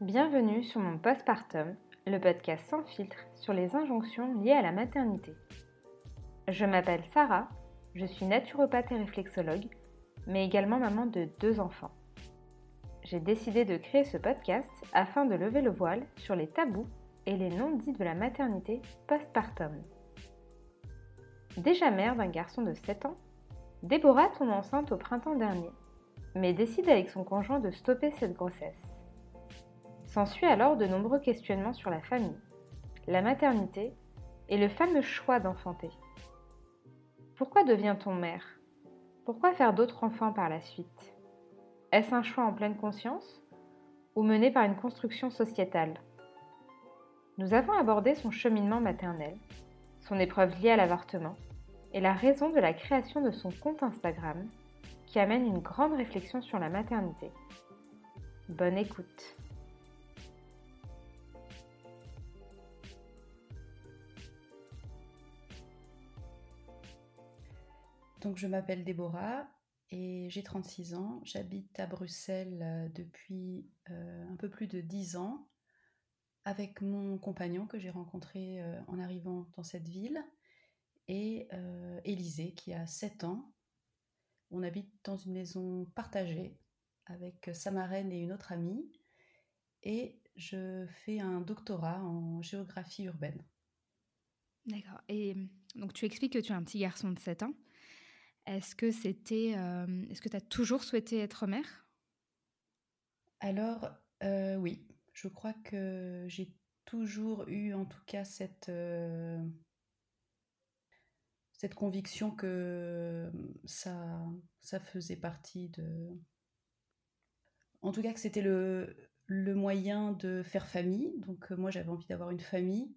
Bienvenue sur mon postpartum, le podcast sans filtre sur les injonctions liées à la maternité. Je m'appelle Sarah, je suis naturopathe et réflexologue, mais également maman de deux enfants. J'ai décidé de créer ce podcast afin de lever le voile sur les tabous et les non-dits de la maternité postpartum. Déjà mère d'un garçon de 7 ans, Déborah tombe enceinte au printemps dernier, mais décide avec son conjoint de stopper cette grossesse. S'ensuit alors de nombreux questionnements sur la famille, la maternité et le fameux choix d'enfanter. Pourquoi devient-on mère? Pourquoi faire d'autres enfants par la suite? Est-ce un choix en pleine conscience ou mené par une construction sociétale? Nous avons abordé son cheminement maternel, son épreuve liée à l'avortement et la raison de la création de son compte Instagram qui amène une grande réflexion sur la maternité. Bonne écoute Donc je m'appelle Déborah et j'ai 36 ans. J'habite à Bruxelles euh, depuis euh, un peu plus de 10 ans avec mon compagnon que j'ai rencontré euh, en arrivant dans cette ville et Élisée qui a 7 ans. On habite dans une maison partagée avec sa marraine et une autre amie et je fais un doctorat en géographie urbaine. D'accord. Et donc tu expliques que tu as un petit garçon de 7 ans. Est-ce que c'était, euh, est-ce que tu as toujours souhaité être mère? Alors euh, oui, je crois que j'ai toujours eu en tout cas cette euh, conviction que ça faisait partie de en tout cas que c'était le le moyen de faire famille. Donc moi j'avais envie d'avoir une famille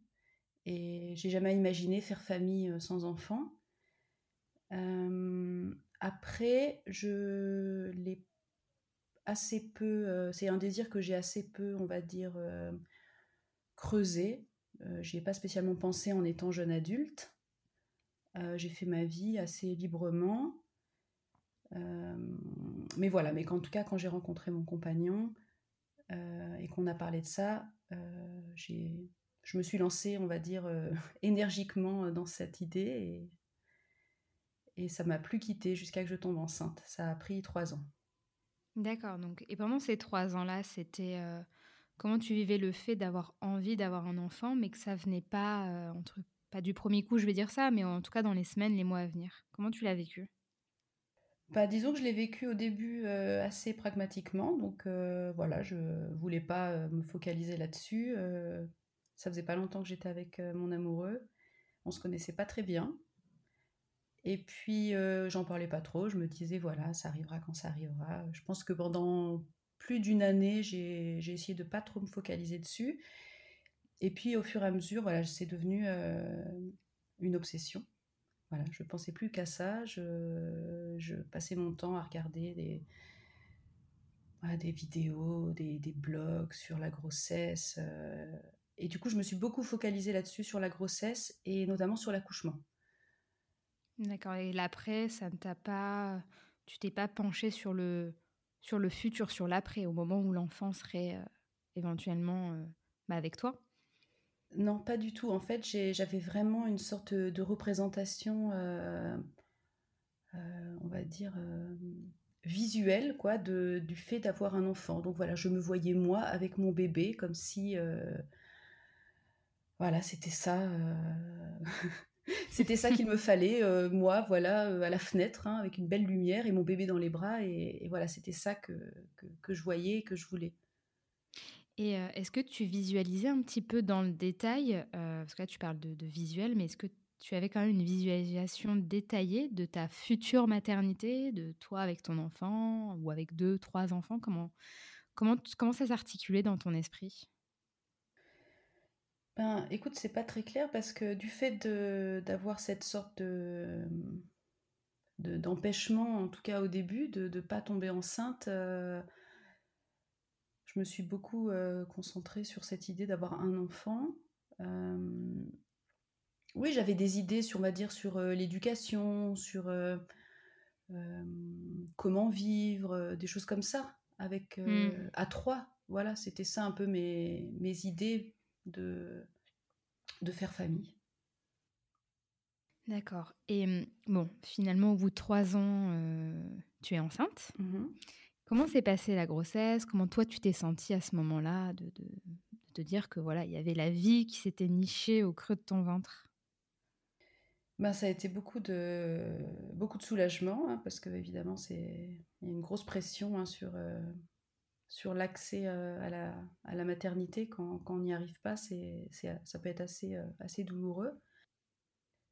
et j'ai jamais imaginé faire famille sans enfant après, je l'ai assez peu. c'est un désir que j'ai assez peu, on va dire, creusé. J'y ai pas spécialement pensé en étant jeune adulte. j'ai fait ma vie assez librement. mais voilà, mais en tout cas, quand j'ai rencontré mon compagnon et qu'on a parlé de ça, je me suis lancée, on va dire, énergiquement dans cette idée et ça m'a plus quitté jusqu'à que je tombe enceinte. Ça a pris trois ans. D'accord. Donc, et pendant ces trois ans-là, c'était euh, comment tu vivais le fait d'avoir envie d'avoir un enfant, mais que ça venait pas euh, entre pas du premier coup, je vais dire ça, mais en tout cas dans les semaines, les mois à venir? Comment tu l'as vécu? Bah, disons que je l'ai vécu au début euh, assez pragmatiquement, donc voilà, je voulais pas me focaliser là-dessus. ça faisait pas longtemps que j'étais avec mon amoureux, on se connaissait pas très bien, et puis, euh, j'en parlais pas trop. Je me disais, voilà, ça arrivera quand ça arrivera. Je pense que pendant plus d'une année, j'ai essayé de pas trop me focaliser dessus. Et puis, au fur et à mesure, voilà, c'est devenu euh, une obsession. Voilà, je pensais plus qu'à ça. Je, passais mon temps à regarder des, des vidéos, des, blogs sur la grossesse. Euh, et du coup, je me suis beaucoup focalisée là-dessus, sur la grossesse et notamment sur l'accouchement. D'accord. Et l'après, ça ne t'a pas, tu t'es pas penché sur le sur le futur, sur l'après, au moment où l'enfant serait euh, éventuellement euh, bah, avec toi? Non, pas du tout. En fait, j'avais vraiment une sorte de représentation, euh, on va dire visuelle, quoi, de, du fait d'avoir un enfant. Donc voilà, je me voyais moi avec mon bébé, comme si voilà, c'était ça. C'était ça qu'il me fallait, euh, moi, voilà, euh, à la fenêtre, hein, avec une belle lumière et mon bébé dans les bras. Et, voilà, c'était ça que, je voyais, que je voulais. Et euh, est-ce que tu visualisais un petit peu dans le détail, parce que là tu parles de, de visuel, mais est-ce que tu avais quand même une visualisation détaillée de ta future maternité, de toi avec ton enfant ou avec deux, trois enfants? Comment, comment, comment ça s'articulait dans ton esprit? Ben, écoute, c'est pas très clair parce que du fait d'avoir cette sorte de, d'empêchement, en tout cas au début, de ne pas tomber enceinte, euh, je me suis beaucoup euh, concentrée sur cette idée d'avoir un enfant. Euh, oui, j'avais des idées sur, on va dire, sur l'éducation, sur comment vivre, des choses comme ça, avec hmm. à trois voilà, c'était ça un peu mes, mes idées de, de faire famille. D'accord. Et mmh, bon, finalement, au bout de trois ans, tu es enceinte. Mmh Comment s'est passée la grossesse? Comment toi, tu t'es sentie à ce moment-là de, de, te dire que voilà, il y avait la vie qui s'était nichée au creux de ton ventre? Ben, ça a été beaucoup de, beaucoup de soulagement, hein, parce que évidemment, c'est il y a une grosse pression hein, sur, sur l'accès à, la, à la maternité. Quand, on n'y arrive pas, c'est, ça peut être assez, assez douloureux.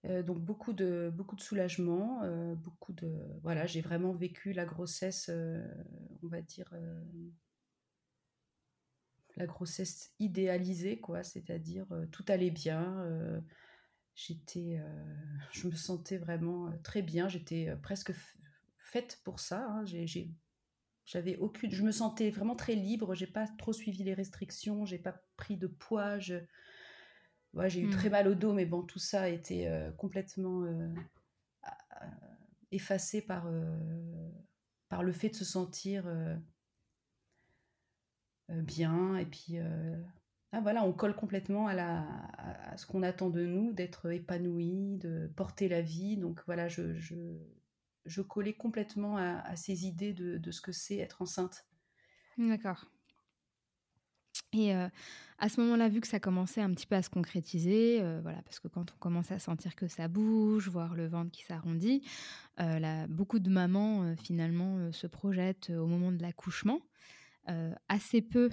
Euh, donc beaucoup de, beaucoup de soulagement, euh, beaucoup de voilà, j'ai vraiment vécu la grossesse, euh, on va dire la grossesse idéalisée quoi, c'est-à-dire tout allait bien, je me sentais vraiment très bien, j'étais presque faite pour ça, hein. J'avais aucune, je me sentais vraiment très libre, j'ai pas trop suivi les restrictions, j'ai pas pris de poids, je, j'ai eu très mmh. mal au dos, mais bon, tout ça a été euh, complètement euh, effacé par, euh, par le fait de se sentir bien. Et puis, ah, voilà, on colle complètement à, la, à, ce qu'on attend de nous, d'être épanoui, de porter la vie. Donc voilà, je, je, je collais complètement à, ces idées de, ce que c'est être enceinte. D'accord. Et à ce moment-là, vu que ça commençait un petit peu à se concrétiser, voilà, parce que quand on commence à sentir que ça bouge, voir le ventre qui s'arrondit, beaucoup de mamans finalement se projettent au moment de l'accouchement. assez peu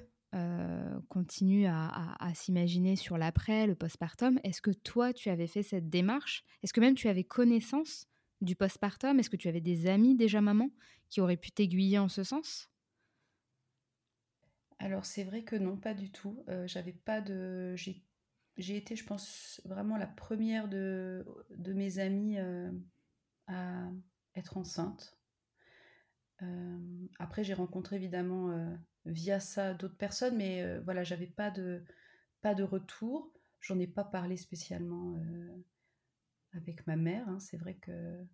continuent à, s'imaginer sur l'après, le postpartum. Est-ce que toi, tu avais fait cette démarche? Est-ce que même tu avais connaissance du postpartum? Est-ce que tu avais des amis déjà mamans qui auraient pu t'aiguiller en ce sens? Alors c'est vrai que non, pas du tout. Euh, j'avais pas de. J'ai été, je pense, vraiment la première de, de mes amies euh, à être enceinte. Euh, après, j'ai rencontré évidemment via ça d'autres personnes, mais voilà, j'avais pas de, pas de retour. J'en ai pas parlé spécialement avec ma mère. Hein. C'est vrai que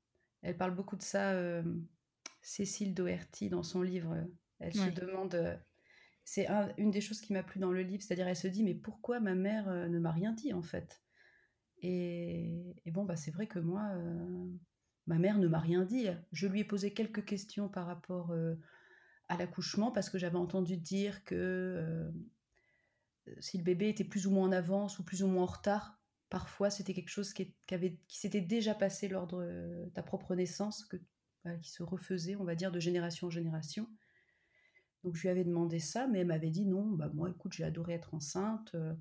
elle parle beaucoup de ça, Cécile Doherty, dans son livre. Elle se demande c'est une des choses qui m'a plu dans le livre, c'est-à-dire elle se dit mais pourquoi ma mère euh, ne m'a rien dit en fait? Et, bon bah c'est vrai que moi euh, ma mère ne m'a rien dit. Je lui ai posé quelques questions par rapport euh, à l'accouchement parce que j'avais entendu dire que si le bébé était plus ou moins en avance ou plus ou moins en retard, parfois c'était quelque chose qui, s'était déjà passé lors de ta propre naissance, bah, qui se refaisait, on va dire, de génération en génération. Donc je lui avais demandé ça, mais elle m'avait dit non, bah moi écoute, j'ai adoré être enceinte. Euh,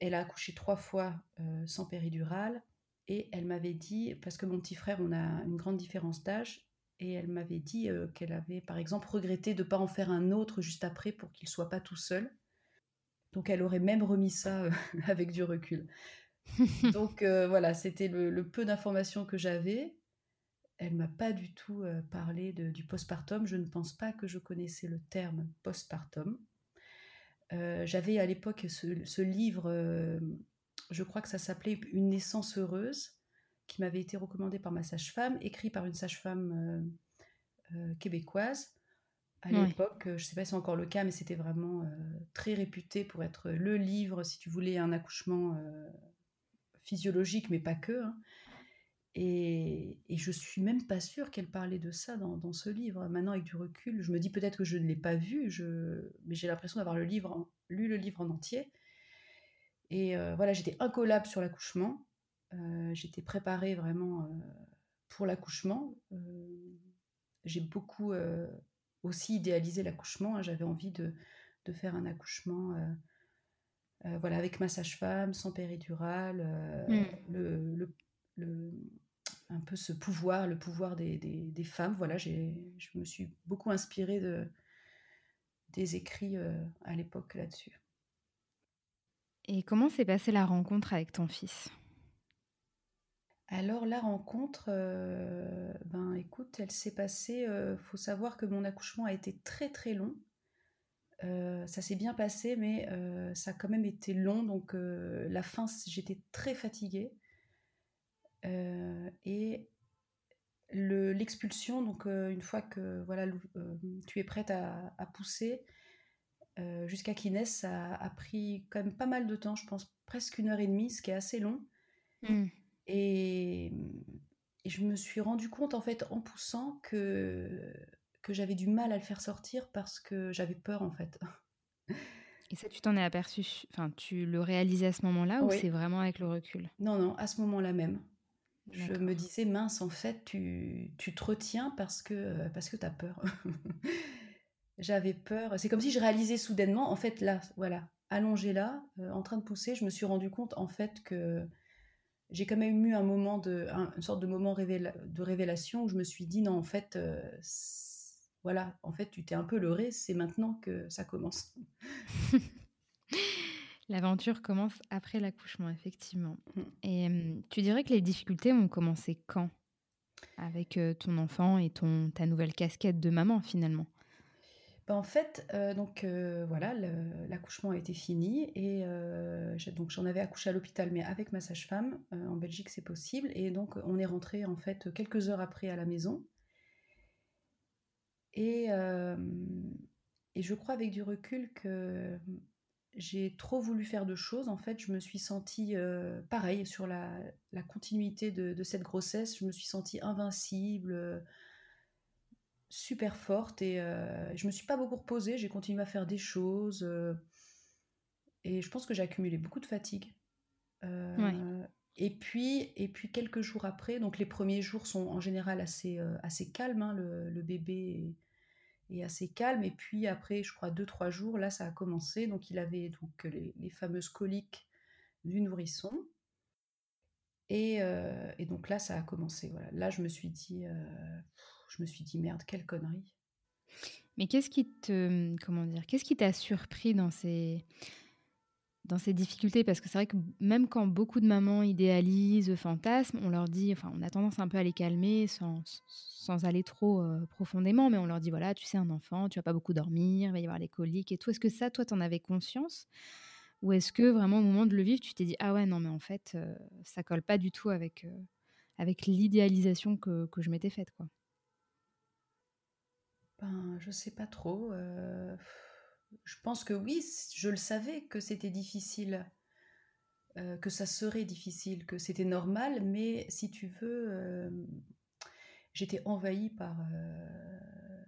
elle a accouché trois fois euh, sans péridurale et elle m'avait dit, parce que mon petit frère, on a une grande différence d'âge, et elle m'avait dit euh, qu'elle avait par exemple regretté de ne pas en faire un autre juste après pour qu'il soit pas tout seul. Donc elle aurait même remis ça avec du recul. Donc voilà, c'était le, peu d'informations que j'avais elle m'a pas du tout euh, parlé du postpartum. Je ne pense pas que je connaissais le terme postpartum. Euh, j'avais à l'époque ce, livre, euh, je crois que ça s'appelait Une naissance heureuse, qui m'avait été recommandé par ma sage-femme, écrit par une sage-femme québécoise. À l'époque, je ne sais pas si c'est encore le cas, mais c'était vraiment très réputé pour être le livre, si tu voulais, un accouchement physiologique, mais pas que. Hein. Et, et, je suis même pas sûre qu'elle parlait de ça dans, ce livre. Maintenant, avec du recul, je me dis peut-être que je ne l'ai pas vu, je... mais j'ai l'impression d'avoir le livre lu le livre en entier. Et euh, voilà, j'étais incollable sur l'accouchement. Euh, j'étais préparée vraiment euh, pour l'accouchement. j'ai beaucoup aussi idéalisé l'accouchement. Hein. J'avais envie de, de, faire un accouchement. voilà, avec ma sage-femme, sans péridurale, mmh. le, le, le, un peu ce pouvoir, le pouvoir des, des, femmes. Voilà, je me suis beaucoup inspirée de, des écrits euh, à l'époque là-dessus. Et comment s'est passée la rencontre avec ton fils? Alors la rencontre, euh, ben écoute, elle s'est passée. Euh, faut savoir que mon accouchement a été très très long. ça s'est bien passé, mais ça a quand même été long. Donc la fin, j'étais très fatiguée. et l'expulsion, donc une fois que voilà, tu es prête à, pousser, jusqu'à qu'Inès, ça a pris quand même pas mal de temps, je pense presque une heure et demie, ce qui est assez long. Mmh. Et, et, je me suis rendu compte en fait en poussant que, que j'avais du mal à le faire sortir parce que j'avais peur en fait. Et ça, tu t'en es aperçu, enfin, tu le réalisais à ce moment-là ou c'est vraiment avec le recul? Non, non, à ce moment-là même. Je me disais, mince, en fait, tu, tu te retiens parce que, parce que tu as peur. J'avais peur. C'est comme si je réalisais soudainement, en fait, là, voilà, allongée là, euh, en train de pousser, je me suis rendu compte, en fait, que j'ai quand même eu un moment de, une sorte de moment de révélation où je me suis dit, non, en fait, euh, voilà, en fait, tu t'es un peu leurré, c'est maintenant que ça commence. L'aventure commence après l'accouchement, effectivement. Mm. Et tu dirais que les difficultés ont commencé quand? Avec ton enfant et ton, ta nouvelle casquette de maman, finalement? En fait, donc voilà, l'accouchement a été fini et donc j'en avais accouché à l'hôpital, mais avec ma sage-femme. en Belgique, c'est possible. Et donc, on est rentré en fait quelques heures après à la maison. Et, je crois avec du recul que j'ai trop voulu faire de choses. En fait, je me suis sentie pareil sur la, continuité de, cette grossesse. Je me suis sentie invincible, super forte et je me suis pas beaucoup reposée. J'ai continué à faire des choses et je pense que j'ai accumulé beaucoup de fatigue. Et puis, et puis quelques jours après, donc les premiers jours sont en général assez, assez calmes. Hein, le, le, bébé et assez calme. Et puis après, je crois, deux, trois jours, là, ça a commencé. Donc il avait donc les, fameuses coliques du nourrisson. Et, euh, et, donc là, ça a commencé. Voilà. Là, je me suis dit, euh, je me suis dit, merde, quelle connerie. Mais qu'est-ce qui te, comment dire, qu'est-ce qui t'a surpris dans ces, dans ces difficultés? Parce que c'est vrai que même quand beaucoup de mamans idéalisent, fantasment, on leur dit, enfin, on a tendance un peu à les calmer sans, sans aller trop euh, profondément, mais on leur dit, voilà, tu sais, un enfant, tu vas pas beaucoup dormir, il va y avoir les coliques et tout. Est-ce que ça, toi, tu en avais conscience? Ou est-ce que vraiment, au moment de le vivre, tu t'es dit, ah ouais, non, mais en fait, euh, ça colle pas du tout avec, euh, avec l'idéalisation que, que, je m'étais faite, quoi? Ben, je sais pas trop je pense que oui, je le savais que c'était difficile, euh, que ça serait difficile, que c'était normal, mais si tu veux, euh, j'étais envahie par, euh,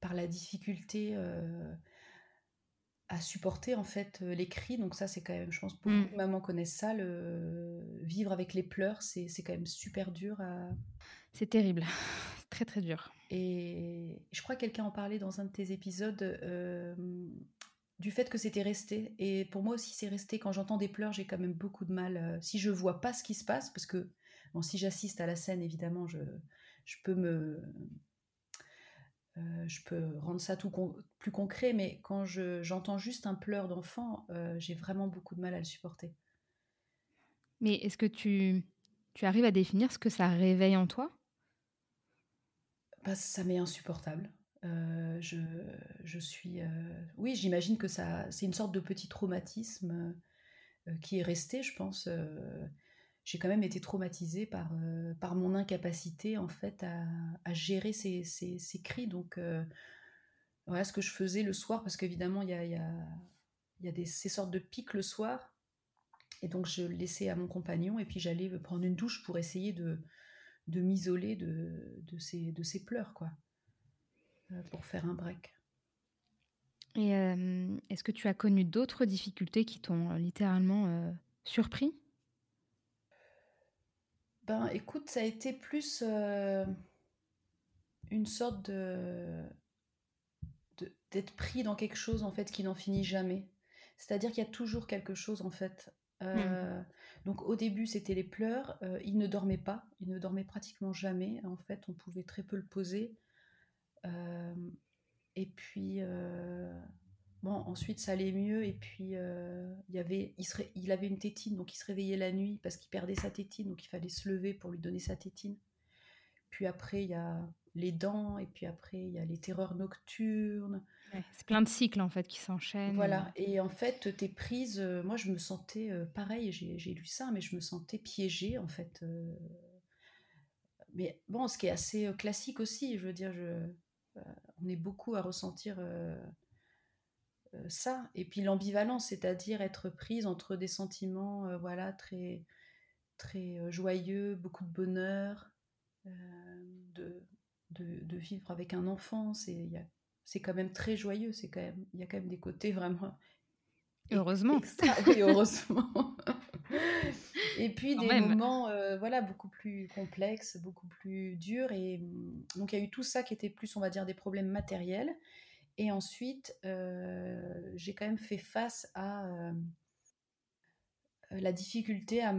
par la difficulté à supporter en fait les cris. Donc ça, c'est quand même, je pense, beaucoup mmh. de mamans connaissent ça. Le... Vivre avec les pleurs, c'est quand même super dur à... C'est terrible, très très dur. Et je crois que quelqu'un en parlait dans un de tes épisodes euh, du fait que c'était resté. Et pour moi aussi, c'est resté. Quand j'entends des pleurs, j'ai quand même beaucoup de mal. Euh, si je vois pas ce qui se passe, parce que bon, si j'assiste à la scène, évidemment, je, je peux me. Euh, je peux rendre ça tout plus concret, mais quand j'entends juste un pleur d'enfant, j'ai vraiment beaucoup de mal à le supporter. Mais est-ce que tu, tu arrives à définir ce que ça réveille en toi? Bah, ça m'est insupportable. Euh, je, je, suis. Euh, oui, j'imagine que ça, c'est une sorte de petit traumatisme euh, qui est resté, je pense. j'ai quand même été traumatisée par, par mon incapacité, en fait, à, à gérer ces, ces, ces, cris. Donc, voilà ce que je faisais le soir, parce qu'évidemment, il y a, y y a des, ces sortes de pics le soir. Et donc, je laissais à mon compagnon, et puis j'allais prendre une douche pour essayer de de m'isoler de, de, ces, de ces pleurs, quoi, euh, pour faire un break. Et euh, est-ce que tu as connu d'autres difficultés qui t'ont euh, littéralement surpris? Ben, écoute, ça a été plus une sorte de d'être pris dans quelque chose en fait qui n'en finit jamais. C'est-à-dire qu'il y a toujours quelque chose en fait. Mmh. Donc au début, c'était les pleurs. Euh, il ne dormait pas. Il ne dormait pratiquement jamais. En fait, on pouvait très peu le poser. Euh, et puis, euh, bon, ensuite, ça allait mieux. Et puis, il, avait, il, avait une tétine, donc il se réveillait la nuit parce qu'il perdait sa tétine. Donc il fallait se lever pour lui donner sa tétine. Puis après, il y a les dents. Et puis après, il y a les terreurs nocturnes c'est plein de cycles en fait qui s'enchaînent. Voilà, et en fait, tes prises, euh, moi je me sentais, euh, pareil, j'ai lu ça, mais je me sentais piégée en fait. Euh. mais bon, ce qui est assez classique aussi, je veux dire, je, on est beaucoup à ressentir ça. Et puis l'ambivalence, c'est-à-dire être prise entre des sentiments voilà, très, très joyeux, beaucoup de bonheur, de, de, vivre avec un enfant. C'est quand même très joyeux, c'est quand même, il y a quand même des côtés vraiment Heureusement. oui, heureusement. et puis des moments euh, voilà, beaucoup plus complexes, beaucoup plus durs. Et mm, donc il y a eu tout ça qui était plus, on va dire, des problèmes matériels. Et ensuite, euh, j'ai quand même fait face à euh, la difficulté à,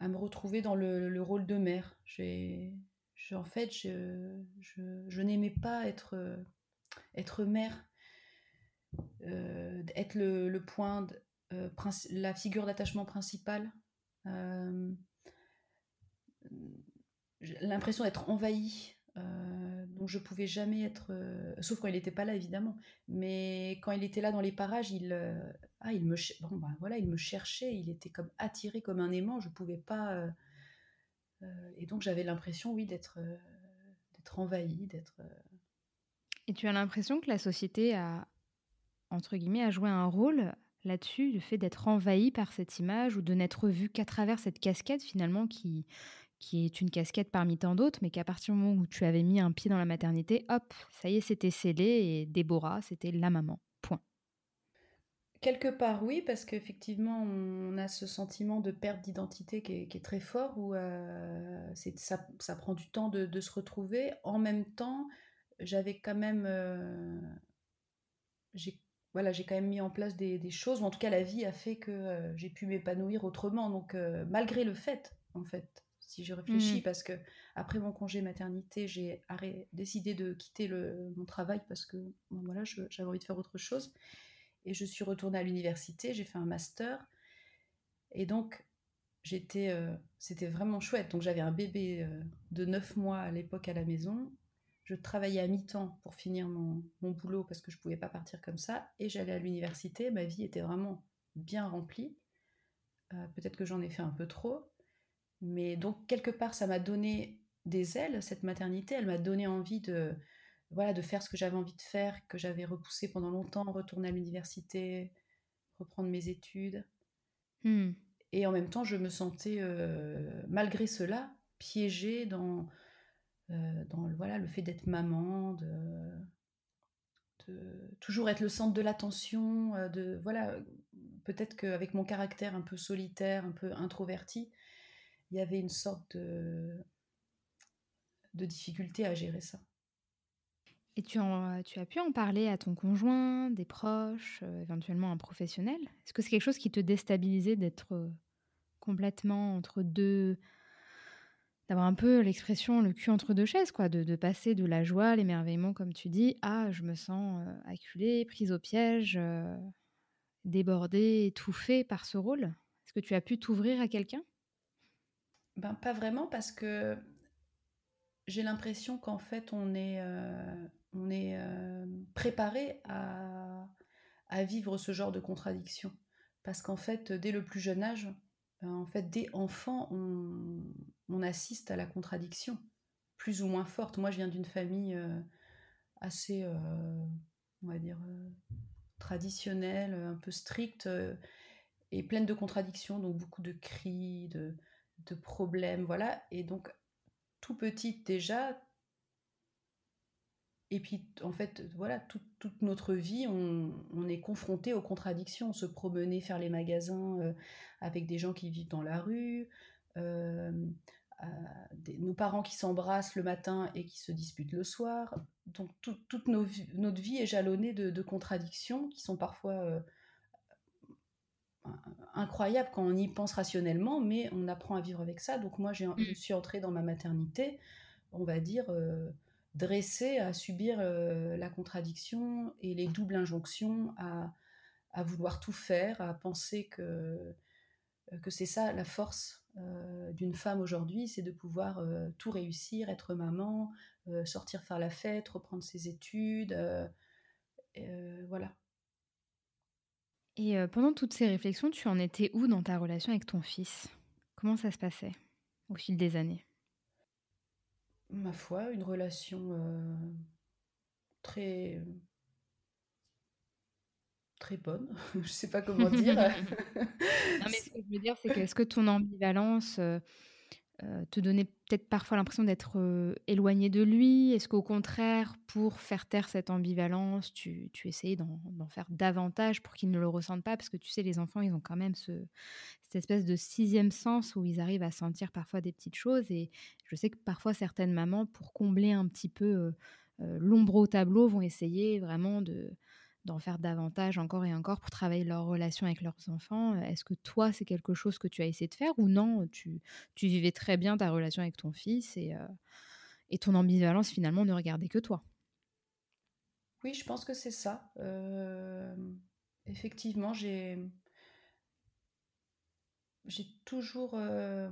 à, me retrouver dans le, rôle de mère. J'ai, en fait, je, je, je n'aimais pas être, mère. Euh, être le, point, euh, la figure d'attachement principale. Euh, l'impression d'être envahi donc je pouvais jamais être, sauf quand il n'était pas là évidemment, mais quand il était là dans les parages, il, ah, bah, il me cherchait, il était comme attiré comme un aimant, je pouvais pas, et donc j'avais l'impression, oui, d'être, d'être envahi, d'être. Et tu as l'impression que la société a, entre guillemets, a joué un rôle là-dessus, le fait d'être envahi par cette image ou de n'être vu qu'à travers cette casquette finalement qui, qui est une casquette parmi tant d'autres, mais qu'à partir du moment où tu avais mis un pied dans la maternité, hop, ça y est, c'était scellé et Déborah, c'était la maman. Point. Quelque part, oui, parce qu'effectivement, on a ce sentiment de perte d'identité qui, est très fort, où euh, ça, ça, prend du temps de, se retrouver. En même temps, j'avais quand même... Euh, j'ai voilà, j'ai quand même mis en place des, choses, ou en tout cas la vie a fait que euh, j'ai pu m'épanouir autrement. Donc malgré le fait, en fait, si je réfléchis, mmh. parce que après mon congé maternité, j'ai décidé de quitter le, mon travail parce que voilà, j'avais envie de faire autre chose. Et je suis retournée à l'université, j'ai fait un master. Et donc, j'étais, euh, c'était vraiment chouette. Donc j'avais un bébé de 9 mois à l'époque à la maison je travaillais à mi-temps pour finir mon, boulot parce que je ne pouvais pas partir comme ça. Et j'allais à l'université. Ma vie était vraiment bien remplie. Euh, peut-être que j'en ai fait un peu trop. Mais donc, quelque part, ça m'a donné des ailes, cette maternité. Elle m'a donné envie de, voilà, de faire ce que j'avais envie de faire, que j'avais repoussé pendant longtemps, retourner à l'université, reprendre mes études. Hmm. Et en même temps, je me sentais, euh, malgré cela, piégée dans euh, dans voilà, le fait d'être maman, de, toujours être le centre de l'attention, euh, de voilà, peut-être qu'avec mon caractère un peu solitaire, un peu introverti, il y avait une sorte de, de difficulté à gérer ça. Tu, as pu en parler à ton conjoint, des proches, euh, éventuellement un professionnel? Est-ce que c'est quelque chose qui te déstabilisait d'être complètement entre deux, d'avoir un peu l'expression le cul entre deux chaises, quoi, de, passer de la joie, l'émerveillement, comme tu dis, à je me sens euh, acculée, prise au piège, euh, débordée, étouffée par ce rôle? Est-ce que tu as pu t'ouvrir à quelqu'un? Ben pas vraiment parce que j'ai l'impression qu'en fait on est, euh, on est préparé à, à vivre ce genre de contradiction. Parce qu'en fait, dès le plus jeune âge, en fait, dès enfant, on, on assiste à la contradiction, plus ou moins forte. Moi, je viens d'une famille euh, assez, euh, on va dire, euh, traditionnelle, un peu stricte, et pleine de contradictions, donc beaucoup de cris, de, problèmes, voilà. Et donc, tout petit déjà, et puis, en fait, voilà, toute notre vie, on, est confronté aux contradictions. Se promener, faire les magasins avec des gens qui vivent dans la rue, nos parents qui s'embrassent le matin et qui se disputent le soir. Donc toute notre vie est jalonnée de, contradictions qui sont parfois euh, incroyables quand on y pense rationnellement, mais on apprend à vivre avec ça. Donc moi, je mm. suis entrée dans ma maternité, on va dire, euh, dressée à subir euh, la contradiction et les doubles injonctions, à, à, vouloir tout faire, à penser que, que c'est ça la force euh, d'une femme aujourd'hui, c'est de pouvoir euh, tout réussir, être maman, euh, sortir faire la fête, reprendre ses études, voilà. Et pendant toutes ces réflexions, tu en étais où dans ta relation avec ton fils? Comment ça se passait au fil des années? Ma foi, une relation très très bonne. je sais pas comment dire. non, mais ce que je veux dire, c'est que est-ce que ton ambivalence euh, te donnait peut-être parfois l'impression d'être euh, éloigné de lui? Est-ce qu'au contraire, pour faire taire cette ambivalence, tu, tu essayais d'en faire davantage pour qu'il ne le ressente pas? Parce que tu sais, les enfants, ils ont quand même ce, cette espèce de sixième sens où ils arrivent à sentir parfois des petites choses. Et je sais que parfois, certaines mamans, pour combler un petit peu euh, l'ombre au tableau, vont essayer vraiment de d'en faire davantage encore et encore pour travailler leur relation avec leurs enfants. Est-ce que toi, c'est quelque chose que tu as essayé de faire ou non? Tu, tu vivais très bien ta relation avec ton fils et, euh, et ton ambivalence finalement ne regardait que toi? Oui, je pense que c'est ça. Euh, effectivement, j'ai... J'ai toujours... Euh,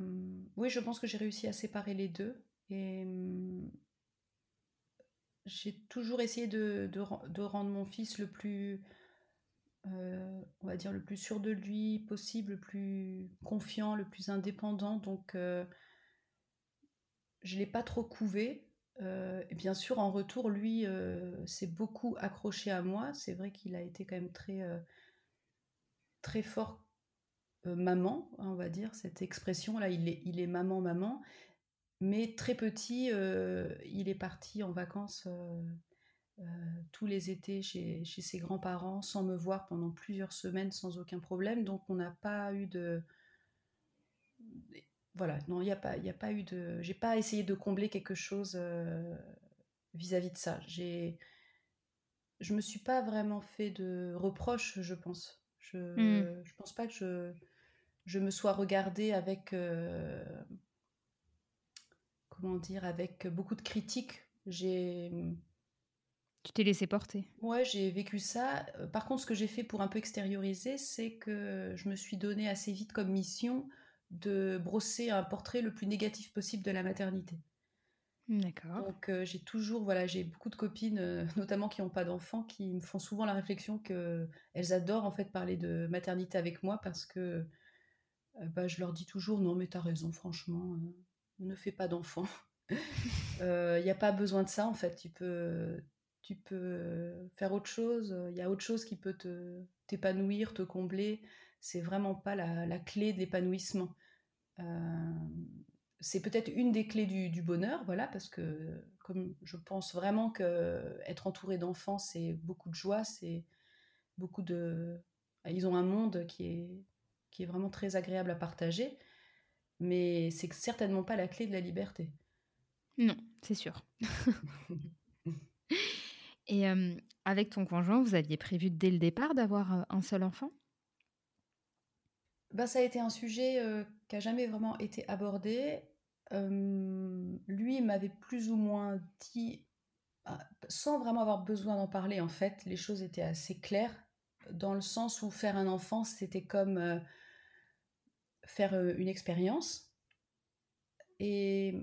oui, je pense que j'ai réussi à séparer les deux. J'ai toujours essayé de, de, rendre mon fils le plus, euh, on va dire, le plus sûr de lui possible, le plus confiant, le plus indépendant. Donc, euh, je ne l'ai pas trop couvé. Euh, et bien sûr, en retour, lui s'est beaucoup accroché à moi. C'est vrai qu'il a été quand même très, très fort maman, on va dire, cette expression-là. Il est, il est maman, maman. Mais très petit, euh, il est parti en vacances euh, euh, tous les étés chez, ses grands-parents sans me voir pendant plusieurs semaines sans aucun problème. Donc on n'a pas eu de... Voilà, non, il n'y a, pas, a pas eu de... J'ai pas essayé de combler quelque chose vis-à-vis de ça. J'ai... Je me suis pas vraiment fait de reproches, je pense. Je ne mmh. pense pas que je, je me sois regardée avec comment dire, avec beaucoup de critiques. J'ai. Tu t'es laissé porter. Ouais, j'ai vécu ça. Euh, par contre, ce que j'ai fait pour un peu extérioriser, c'est que je me suis donné assez vite comme mission de brosser un portrait le plus négatif possible de la maternité. D'accord. Donc euh, j'ai toujours, voilà, j'ai beaucoup de copines, euh, notamment qui n'ont pas d'enfants, qui me font souvent la réflexion que elles adorent en fait parler de maternité avec moi parce que bah, je leur dis toujours non mais t'as raison, franchement, ne fais pas d'enfant. Il n'y euh, a pas besoin de ça en fait. Tu peux, tu peux faire autre chose. Il y a autre chose qui peut te t'épanouir, te combler. C'est vraiment pas la, clé de l'épanouissement. Euh, c'est peut-être une des clés du, bonheur, voilà, parce que comme je pense vraiment que être entouré d'enfants, c'est beaucoup de joie, c'est beaucoup de. Ils ont un monde qui est qui est vraiment très agréable à partager mais c'est certainement pas la clé de la liberté. Non, c'est sûr. Et avec ton conjoint, vous aviez prévu dès le départ d'avoir un seul enfant? Bah, Ça a été un sujet qui n'a jamais vraiment été abordé. lui m'avait plus ou moins dit, bah, sans vraiment avoir besoin d'en parler, en fait, les choses étaient assez claires, dans le sens où faire un enfant, c'était comme faire une expérience. Et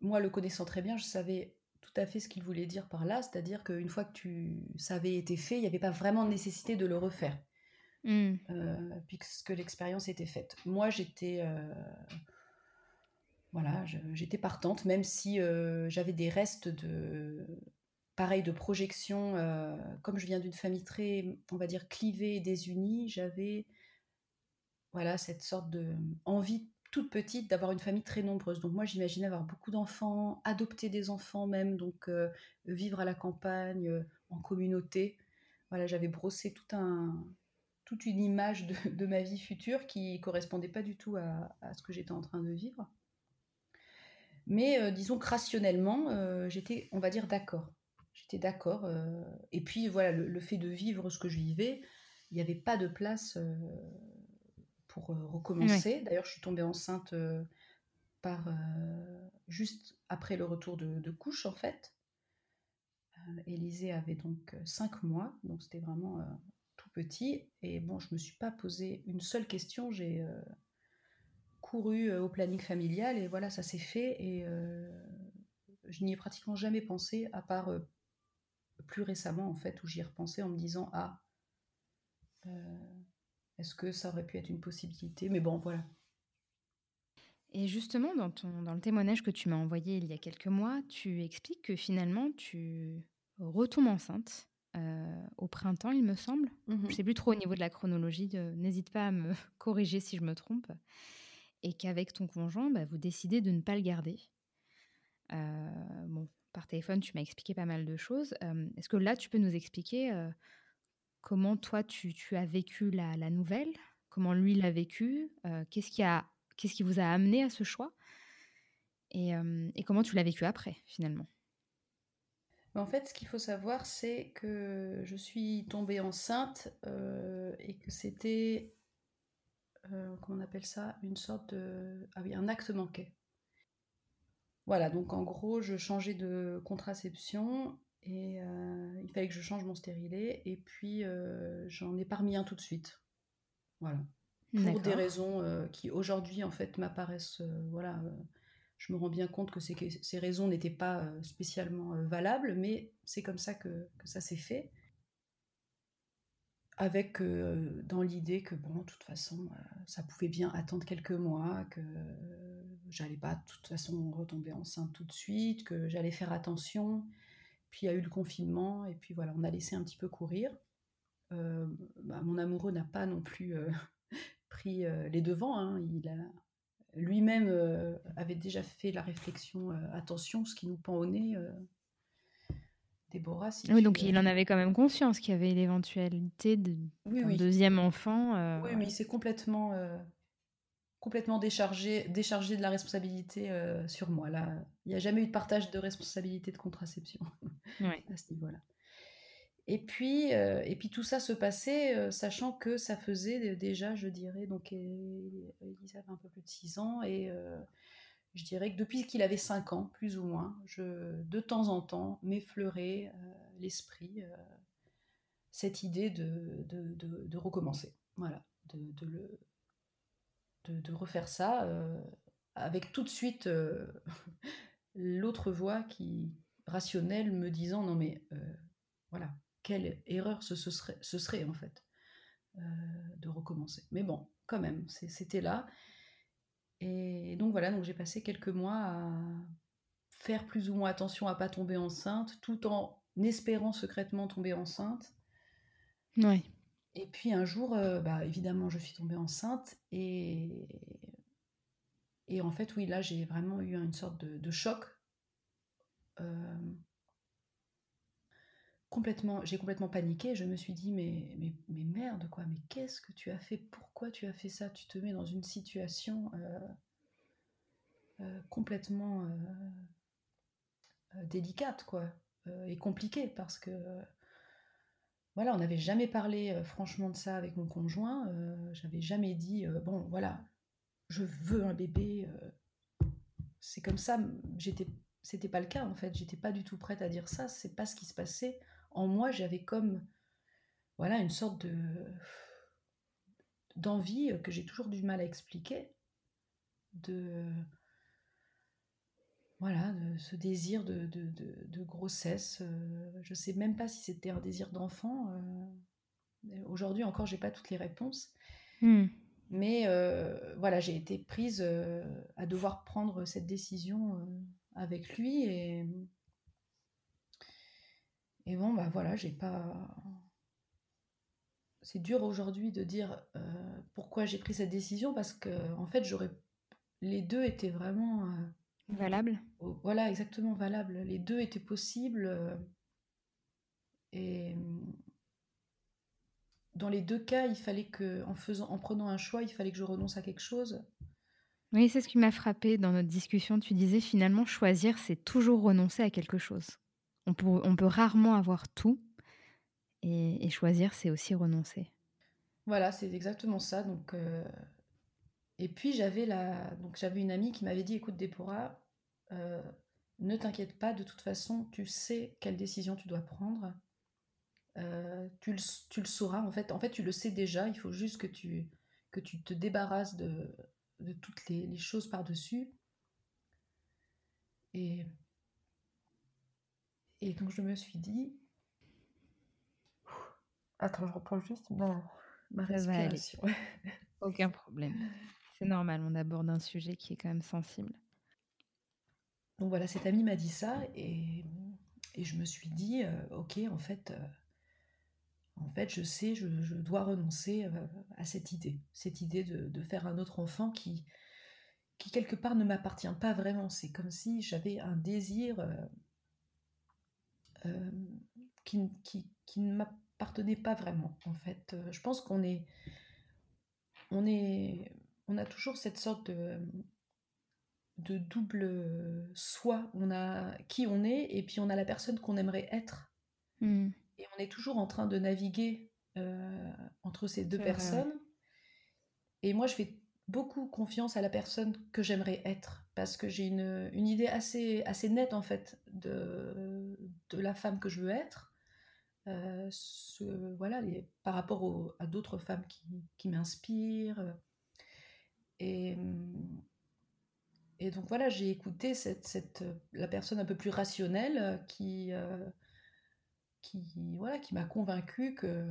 moi, le connaissant très bien, je savais tout à fait ce qu'il voulait dire par là, c'est-à-dire qu'une fois que tu, ça avait été fait, il n'y avait pas vraiment de nécessité de le refaire, mmh. puisque l'expérience était faite. Moi, j'étais, voilà, j'étais partante, même si j'avais des restes de, pareil, de projection. comme je viens d'une famille très, on va dire, clivée et désunie, j'avais voilà, cette sorte de envie toute petite d'avoir une famille très nombreuse. Donc moi j'imaginais avoir beaucoup d'enfants, adopter des enfants même, donc vivre à la campagne, en communauté. Voilà, j'avais brossé tout un, toute une image de, ma vie future qui correspondait pas du tout à, ce que j'étais en train de vivre. Mais disons que rationnellement, j'étais, on va dire, d'accord. J'étais d'accord. et puis voilà, le, fait de vivre ce que je vivais, il n'y avait pas de place pour euh, recommencer. D'ailleurs, je suis tombée enceinte euh, par euh, juste après le retour de, couche, en fait. Élisée avait donc 5 mois, donc c'était vraiment tout petit. Et bon, je me suis pas posé une seule question. J'ai couru au planning familial et voilà, ça s'est fait. Et je n'y ai pratiquement jamais pensé, à part plus récemment, en fait, où j'y ai repensé en me disant Ah, est-ce que ça aurait pu être une possibilité? Mais bon, voilà. Et justement, dans, ton, dans le témoignage que tu m'as envoyé il y a quelques mois, tu expliques que finalement, tu retombes enceinte au printemps, il me semble. Je Mmh ne sais plus trop au niveau de la chronologie. N'hésite pas à me corriger si je me trompe. Et qu'avec ton conjoint, bah, vous décidez de ne pas le garder. bon, par téléphone, tu m'as expliqué pas mal de choses. Est-ce que là, tu peux nous expliquer comment toi, tu, as vécu la, nouvelle? Comment lui l'a vécu? Qu'est-ce qui, a, qu'est-ce qui vous a amené à ce choix? Et, et comment tu l'as vécu après, finalement? En fait, ce qu'il faut savoir, c'est que je suis tombée enceinte euh, et que c'était, euh, comment on appelle ça, une sorte de... Ah oui, un acte manqué. Voilà, donc en gros, je changeais de contraception et euh, il fallait que je change mon stérilet et puis j'en ai pas remis un tout de suite. Voilà. Pour des raisons qui aujourd'hui, en fait, m'apparaissent, voilà je me rends bien compte que ces, ces raisons n'étaient pas euh, spécialement euh, valables, mais c'est comme ça que, ça s'est fait. Avec euh, dans l'idée que, bon, de toute façon, ça pouvait bien attendre quelques mois, que j'allais pas de toute façon retomber enceinte tout de suite, que j'allais faire attention. Puis il y a eu le confinement, et puis voilà, on a laissé un petit peu courir. Bah, mon amoureux n'a pas non plus pris les devants, hein. il a lui-même euh, avait déjà fait la réflexion euh, attention, ce qui nous pend au nez. Euh, Déborah, si Oui, donc il en avait quand même conscience qu'il y avait l'éventualité de deuxième enfant. Oui, mais il s'est complètement, complètement déchargé, déchargé de la responsabilité sur moi. Là, il n'y a jamais eu de partage de responsabilité de contraception à ce niveau-là. Et puis, euh, et puis tout ça se passait, euh, sachant que ça faisait déjà, je dirais, donc Elisa avait un peu plus de 6 ans, et euh, je dirais que depuis qu'il avait 5 ans, plus ou moins, je, de temps en temps, m'effleurait l'esprit cette idée de, de, de, recommencer, voilà, de, le, de, refaire ça, avec tout de suite l'autre voix qui, rationnelle, me disant, non mais, voilà, quelle erreur ce, serait, en fait euh, de recommencer. Mais bon, quand même, c'était là. Et donc voilà, donc j'ai passé quelques mois à faire plus ou moins attention à pas tomber enceinte, tout en espérant secrètement tomber enceinte. Et puis un jour, euh, bah, évidemment, je suis tombée enceinte et et en fait, oui, là, j'ai vraiment eu une sorte de, choc. Euh, complètement, j'ai complètement paniqué. Je me suis dit, mais, mais, mais merde, quoi, mais qu'est-ce que tu as fait? Pourquoi tu as fait ça? Tu te mets dans une situation euh, complètement délicate, quoi, et compliquée, parce que, voilà, on n'avait jamais parlé franchement de ça avec mon conjoint. J'avais jamais dit, bon, voilà, je veux un bébé. c'est comme ça, j'étais c'était pas le cas en fait, j'étais pas du tout prête à dire ça, c'est pas ce qui se passait en moi, j'avais comme voilà une sorte de d'envie que j'ai toujours du mal à expliquer, de voilà, de ce désir de, de, grossesse. Euh, je sais même pas si c'était un désir d'enfant. Euh, aujourd'hui encore, j'ai pas toutes les réponses. Hmm. Mais euh, voilà, j'ai été prise à devoir prendre cette décision avec lui et et bon, bah voilà, j'ai pas. C'est dur aujourd'hui de dire pourquoi j'ai pris cette décision parce que en fait, j'aurais. Les deux étaient vraiment. Valables. Voilà, exactement valables. Les deux étaient possibles. Euh, et dans les deux cas, il fallait que, en faisant, en prenant un choix, il fallait que je renonce à quelque chose. Oui, c'est ce qui m'a frappé dans notre discussion. Tu disais finalement choisir, c'est toujours renoncer à quelque chose. On peut, rarement avoir tout et, choisir, c'est aussi renoncer. Voilà, c'est exactement ça. Donc, euh, Et puis j'avais la... donc j'avais une amie qui m'avait dit, écoute Déborah, euh, ne t'inquiète pas, de toute façon, tu sais quelle décision tu dois prendre. Euh, tu, le, sauras, en fait. En fait, tu le sais déjà, il faut juste que tu, que tu te débarrasses de, toutes les, les choses par-dessus. Et et donc je me suis dit. Attends, je reprends juste ma, ma respiration. Aucun problème. Normal, on aborde un sujet qui est quand même sensible. Donc voilà, cette amie m'a dit ça et, je me suis dit, euh, ok, en fait, euh, en fait, je sais, je, dois renoncer à cette idée, cette idée de, faire un autre enfant qui, qui quelque part ne m'appartient pas vraiment. C'est comme si j'avais un désir qui, ne m'appartenait pas vraiment. En fait, je pense qu'on est, on est, on a toujours cette sorte de, de double soi. On a qui on est et puis on a la personne qu'on aimerait être. Hmm. Et on est toujours en train de naviguer euh, entre ces deux personnes. Et moi, je fais beaucoup confiance à la personne que j'aimerais être parce que j'ai une, une, idée assez, assez nette en fait de, de la femme que je veux être. Euh, ce, voilà, les, par rapport à d'autres femmes qui, qui m'inspirent. Et, et donc voilà, j'ai écouté cette, cette, la personne un peu plus rationnelle qui, euh, qui voilà qui m'a convaincu que,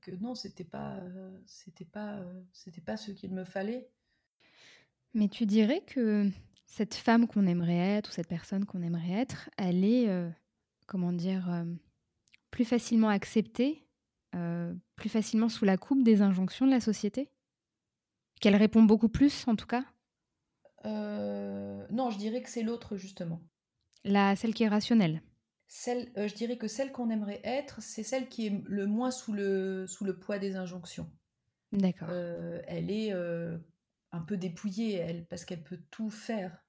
que non c'était pas pas pas ce qu'il me fallait. Mais tu dirais que cette femme qu'on aimerait être ou cette personne qu'on aimerait être elle est euh, comment dire euh, plus facilement acceptée euh, plus facilement sous la coupe des injonctions de la société? Qu'elle répond beaucoup plus en tout cas? Non je dirais que c'est l'autre justement la celle qui est rationnelle celle, euh, je dirais que celle qu'on aimerait être, c'est celle qui est le moins sous le, sous le poids des injonctions. D'accord. Euh, elle est euh, un peu dépouillée, elle, parce qu'elle peut tout faire.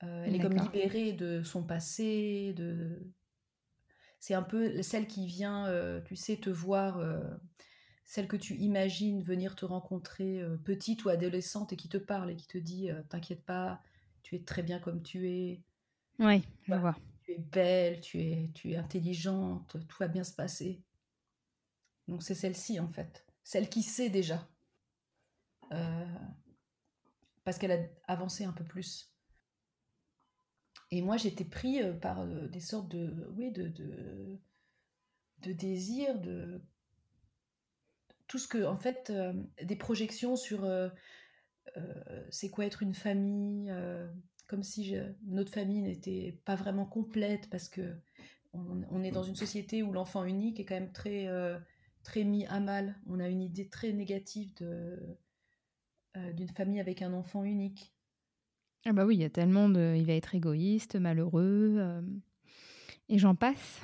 elle est comme libérée de son passé, de... C'est un peu celle qui vient, tu sais, te voir, celle que tu imagines venir te rencontrer petite ou adolescente et qui te parle et qui te dit T'inquiète pas, tu es très bien comme tu es. Oui, je vois tu es belle, tu es, tu es intelligente, tout va bien se passer. Donc c'est celle-ci en fait, celle qui sait déjà. Euh, parce qu'elle a avancé un peu plus. Et moi j'étais pris euh, par euh, des sortes de, oui, de, de, de désirs, de tout ce que, en fait, des projections sur c'est quoi être une famille, comme si notre famille n'était pas vraiment complète parce que on, est dans une société où l'enfant unique est quand même très, euh, très mis à mal. On a une idée très négative de, euh, d'une famille avec un enfant unique. Ah bah oui, il y a tellement de... Il va être égoïste, malheureux, euh, et j'en passe.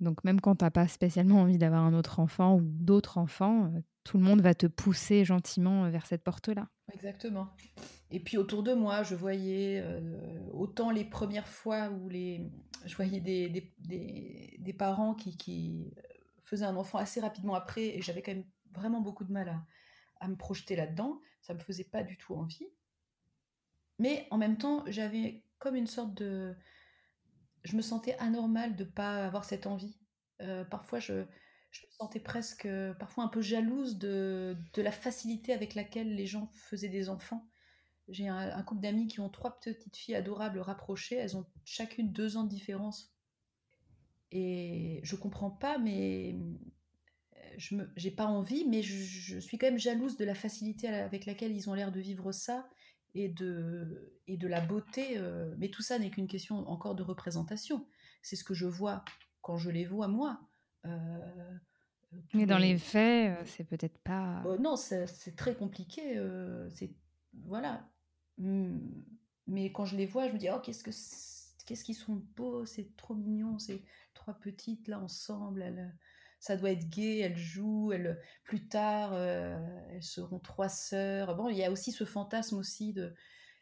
Donc même quand tu n'as pas spécialement envie d'avoir un autre enfant ou d'autres enfants, tout le monde va te pousser gentiment vers cette porte-là. Exactement. Et puis autour de moi, je voyais euh, autant les premières fois où les, je voyais des, des, des, parents qui, qui, faisaient un enfant assez rapidement après, et j'avais quand même vraiment beaucoup de mal à, à me projeter là-dedans. Ça me faisait pas du tout envie. Mais en même temps, j'avais comme une sorte de... Je me sentais anormale de pas avoir cette envie. Euh, parfois, je, je me sentais presque, parfois un peu jalouse de, la facilité avec laquelle les gens faisaient des enfants j'ai un, couple d'amis qui ont trois petites filles adorables rapprochées. Elles ont chacune deux ans de différence. Et je comprends pas, mais je n'ai pas envie, mais je, suis quand même jalouse de la facilité avec laquelle ils ont l'air de vivre ça et de, et de la beauté. Euh, mais tout ça n'est qu'une question encore de représentation. C'est ce que je vois quand je les vois moi. Euh, mais dans les faits, euh, c'est peut-être pas. non, c'est très compliqué. c'est voilà, Mmh. Mais quand je les vois, je me dis, oh, qu'est-ce que qu'est-ce qu'ils sont beaux, c'est trop mignon, ces trois petites là ensemble, elles, ça doit être gay, elles jouent, elles, plus tard, euh, elles seront trois sœurs. Bon, il y a aussi ce fantasme aussi de...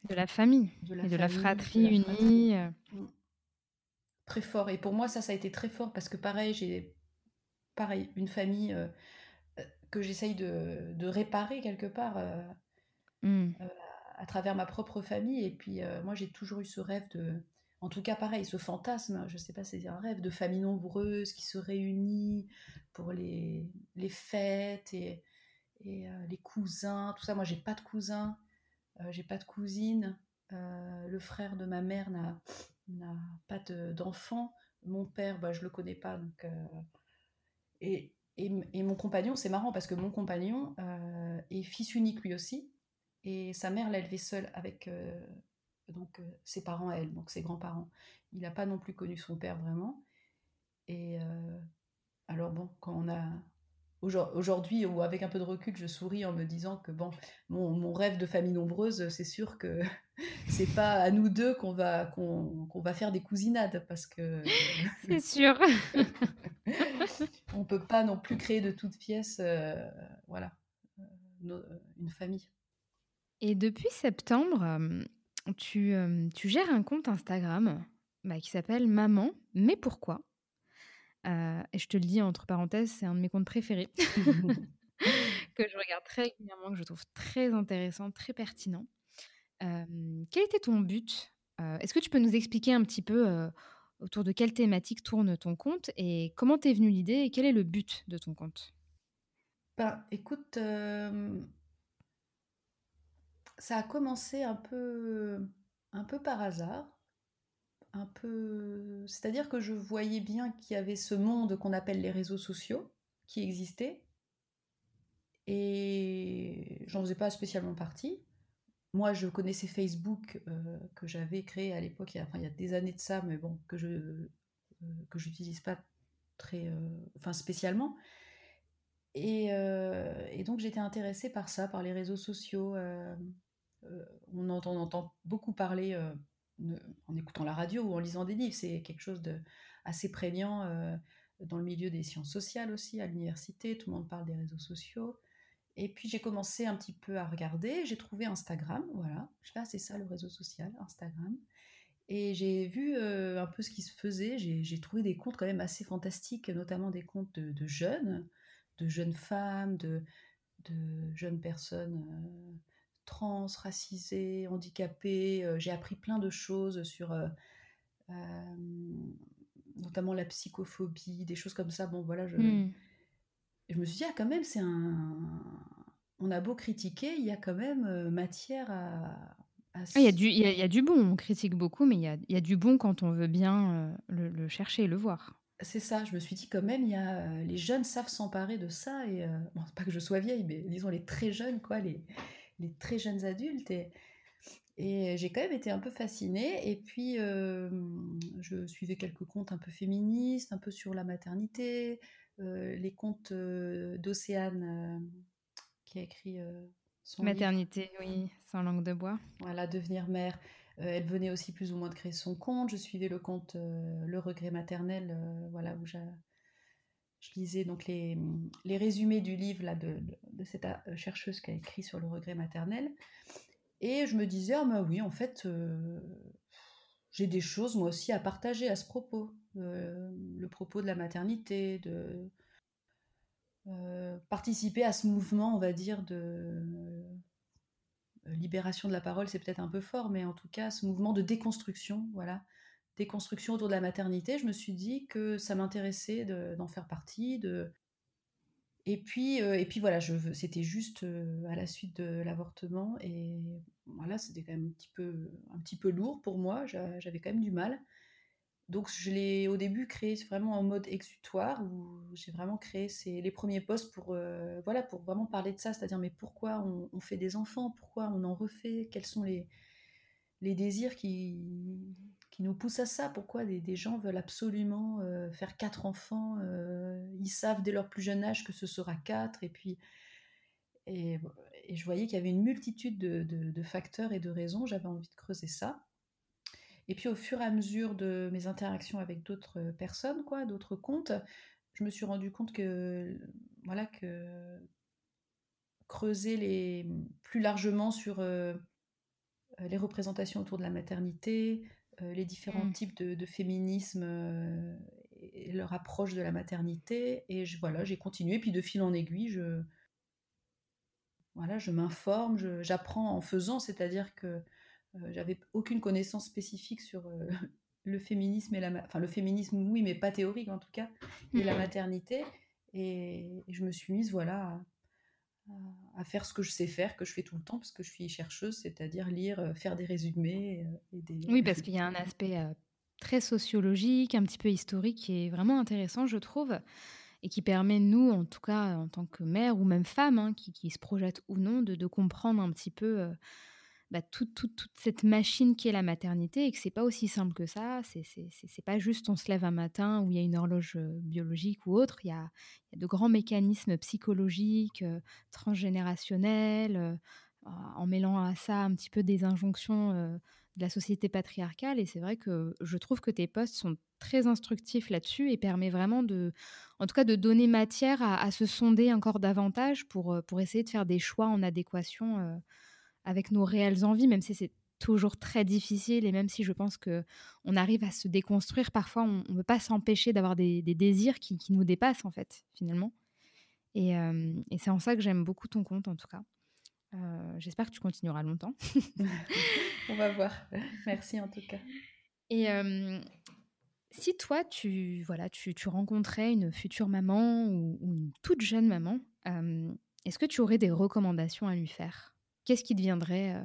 De la famille, de la, et de la fratrie unie. Euh. Mmh. Très fort. Et pour moi, ça, ça a été très fort parce que pareil, j'ai pareil, une famille euh, que j'essaye de, de, réparer quelque part. Mmh à travers ma propre famille. Et puis, moi, j'ai toujours eu ce rêve de. En tout cas, pareil, ce fantasme, je sais pas, c'est un rêve de famille nombreuse qui se réunit pour les, les fêtes et, euh, les cousins, tout ça. Moi, j'ai pas de cousins, euh, j'ai pas de cousine. le frère de ma mère n'a pas d'enfant. Mon père, bah, je le connais pas. Donc, et, et, et, mon compagnon, c'est marrant parce que mon compagnon est fils unique lui aussi. Et sa mère l'a élevé seule avec euh, donc, euh, ses parents elle, donc ses grands-parents. Il n'a pas non plus connu son père vraiment. Et, euh, alors bon, quand on a aujourd'hui ou avec un peu de recul, je souris en me disant que bon, mon, rêve de famille nombreuse, c'est sûr que c'est pas à nous deux qu'on va qu'on va faire des cousinades parce que c'est sûr. on peut pas non plus créer de toutes pièces, euh, voilà, une famille. Et depuis septembre, tu, tu gères un compte Instagram bah, qui s'appelle Maman, mais pourquoi? Euh, et je te le dis entre parenthèses, c'est un de mes comptes préférés que je regarde très régulièrement, que je trouve très intéressant, très pertinent. Euh, quel était ton but? Euh, Est-ce que tu peux nous expliquer un petit peu autour de quelle thématique tourne ton compte et comment t'es venue l'idée et quel est le but de ton compte? Ben, écoute, ça a commencé un peu, un peu par hasard un peu. C'est-à-dire que je voyais bien qu'il y avait ce monde qu'on appelle les réseaux sociaux qui existait. Et j'en faisais pas spécialement partie. Moi, je connaissais Facebook euh, que j'avais créé à l'époque, il, il, y a des années de ça, mais bon, que je euh, que j'utilise pas très, euh, enfin spécialement. Et, et donc j'étais intéressée par ça, par les réseaux sociaux. on entend, on entend beaucoup parler en écoutant la radio ou en lisant des livres. C'est quelque chose de assez prégnant euh, dans le milieu des sciences sociales aussi, à l'université. Tout le monde parle des réseaux sociaux. Et puis j'ai commencé un petit peu à regarder. J'ai trouvé Instagram, voilà. Je sais c'est ça le réseau social, Instagram. Et j'ai vu euh, un peu ce qui se faisait. J'ai trouvé des comptes quand même assez fantastiques, notamment des comptes de, jeunes, de jeunes femmes, de, de jeunes personnes. Euh, trans, racisée, handicapée. Euh, j'ai appris plein de choses sur euh, notamment la psychophobie, des choses comme ça. Bon, voilà, je, je me suis dit, ah, quand même, c'est un. On a beau critiquer, il y a quand même matière à. Ah, il, y a du, il, y a, du bon, on critique beaucoup, mais il y a, il y a du bon quand on veut bien le, chercher et le voir. C'est ça, je me suis dit quand même, il y a, les jeunes savent s'emparer de ça, et bon, pas que je sois vieille, mais disons les très jeunes, quoi, les, les très jeunes adultes. Et, et j'ai quand même été un peu fascinée. Et puis, euh, je suivais quelques contes un peu féministes, un peu sur la maternité, euh, les contes euh, d'Océane, qui a écrit son Maternité, oui, sans langue de bois. Voilà, devenir mère. Elle venait aussi plus ou moins de créer son compte. Je suivais le compte Le regret maternel, voilà, où je lisais donc les, les, résumés du livre là, de, cette euh, chercheuse qui a écrit sur le regret maternel. Et je me disais, ah bah oui, en fait, euh, j'ai des choses moi aussi à partager à ce propos. Euh, le propos de la maternité, de participer à ce mouvement, on va dire, de libération de la parole, c'est peut-être un peu fort, mais en tout cas, ce mouvement de déconstruction, voilà, des constructions autour de la maternité, je me suis dit que ça m'intéressait d'en faire partie. Et, puis, euh, et puis voilà, c'était juste euh, à la suite de l'avortement. Et voilà, c'était quand même un petit, peu, un petit peu lourd pour moi. J'avais quand même du mal. Donc je l'ai au début créé vraiment en mode exutoire, où j'ai vraiment créé les premiers posts pour, euh, voilà, pour vraiment parler de ça, c'est-à-dire mais pourquoi on, fait des enfants, pourquoi on en refait, quels sont les, désirs qui, qui nous poussent à ça? Pourquoi des, gens veulent absolument euh, faire quatre enfants? Euh, Ils savent dès leur plus jeune âge que ce sera quatre. Et puis, et, je voyais qu'il y avait une multitude de, facteurs et de raisons. J'avais envie de creuser ça. Et puis, au fur et à mesure de mes interactions avec d'autres personnes, quoi, d'autres comptes, je me suis rendu compte que, voilà, que creuser les, plus largement sur euh, les représentations autour de la maternité, euh, les différents mmh. types de, féminisme euh, et leur approche de la maternité. Et je, voilà, j'ai continué. Puis de fil en aiguille, je, voilà, je m'informe, j'apprends en faisant, c'est-à-dire que euh, j'avais aucune connaissance spécifique sur le féminisme et la, enfin le féminisme oui, mais pas théorique en tout cas, et la mmh. maternité. Et, et je me suis mise voilà à faire ce que je sais faire, que je fais tout le temps, parce que je suis chercheuse, c'est-à-dire lire, euh, faire des résumés. Euh, et des... Oui, parce qu'il y a un aspect euh, très sociologique, un petit peu historique, qui est vraiment intéressant, je trouve, et qui permet, nous, en tout cas, en tant que mère ou même femme, hein, qui, qui, se projette ou non, de, de, comprendre un petit peu bah, toute, cette machine qui est la maternité et que c'est pas aussi simple que ça. C'est, pas juste on se lève un matin où il y a une horloge biologique ou autre. Il y a, de grands mécanismes psychologiques, transgénérationnels, en mêlant à ça un petit peu des injonctions de la société patriarcale. Et c'est vrai que je trouve que tes posts sont très instructifs là-dessus et permet vraiment de, en tout cas, de donner matière à, se sonder encore davantage pour essayer de faire des choix en adéquation avec nos réelles envies, même si c'est toujours très difficile et même si je pense que on arrive à se déconstruire, parfois on ne peut pas s'empêcher d'avoir des, désirs qui, nous dépassent en fait finalement. Et, euh, c'est en ça que j'aime beaucoup ton compte en tout cas. Euh, j'espère que tu continueras longtemps. on va voir. Merci en tout cas. Et euh, si toi tu voilà tu, rencontrais une future maman ou une toute jeune maman, est-ce que tu aurais des recommandations à lui faire? Qu'est-ce qui deviendrait, euh,